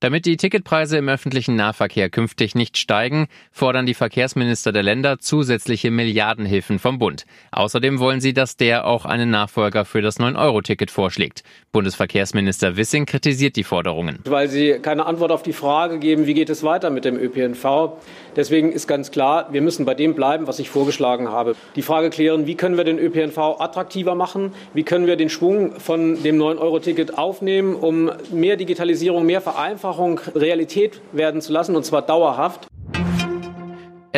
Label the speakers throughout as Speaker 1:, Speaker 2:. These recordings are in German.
Speaker 1: Damit die Ticketpreise im öffentlichen Nahverkehr künftig nicht steigen, fordern die Verkehrsminister der Länder zusätzliche Milliardenhilfen vom Bund. Außerdem wollen sie, dass der auch einen Nachfolger für das 9-Euro-Ticket vorschlägt. Bundesverkehrsminister Wissing kritisiert die Forderungen.
Speaker 2: Weil sie keine Antwort auf die Frage geben, wie geht es weiter mit dem ÖPNV. Deswegen ist ganz klar, wir müssen bei dem bleiben, was ich vorgeschlagen habe. Die Frage klären, wie können wir den ÖPNV attraktiver machen? Wie können wir den Schwung von dem 9-Euro-Ticket aufnehmen, um mehr Digitalisierung, mehr Vereinfachung Vereinfachung Realität werden zu lassen, und zwar dauerhaft.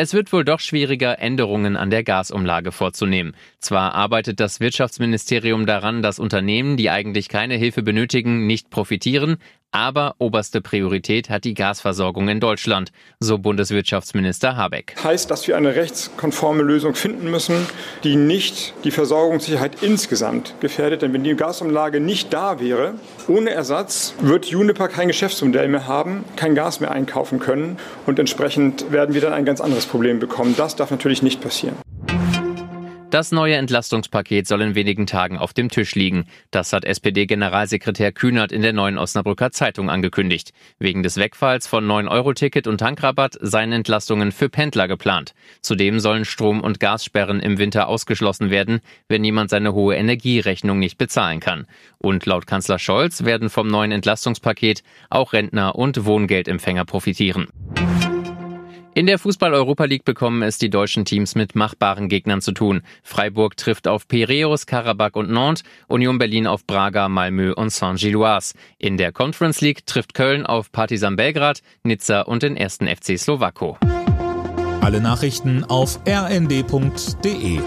Speaker 1: Es wird wohl doch schwieriger, Änderungen an der Gasumlage vorzunehmen. Zwar arbeitet das Wirtschaftsministerium daran, dass Unternehmen, die eigentlich keine Hilfe benötigen, nicht profitieren, aber oberste Priorität hat die Gasversorgung in Deutschland, so Bundeswirtschaftsminister Habeck.
Speaker 3: Heißt, dass wir eine rechtskonforme Lösung finden müssen, die nicht die Versorgungssicherheit insgesamt gefährdet. Denn wenn die Gasumlage nicht da wäre, ohne Ersatz wird Juniper kein Geschäftsmodell mehr haben, kein Gas mehr einkaufen können und entsprechend werden wir dann ein ganz anderes Problem bekommen. Das darf natürlich nicht passieren.
Speaker 1: Das neue Entlastungspaket soll in wenigen Tagen auf dem Tisch liegen. Das hat SPD-Generalsekretär Kühnert in der neuen Osnabrücker Zeitung angekündigt. Wegen des Wegfalls von 9-Euro-Ticket und Tankrabatt seien Entlastungen für Pendler geplant. Zudem sollen Strom- und Gassperren im Winter ausgeschlossen werden, wenn jemand seine hohe Energierechnung nicht bezahlen kann. Und laut Kanzler Scholz werden vom neuen Entlastungspaket auch Rentner und Wohngeldempfänger profitieren. In der Fußball-Europa League bekommen es die deutschen Teams mit machbaren Gegnern zu tun. Freiburg trifft auf Piräus, Karabakh und Nantes, Union Berlin auf Braga, Malmö und Saint-Gilloise. In der Conference League trifft Köln auf Partizan Belgrad, Nizza und den ersten FC Slowako.
Speaker 4: Alle Nachrichten auf rnd.de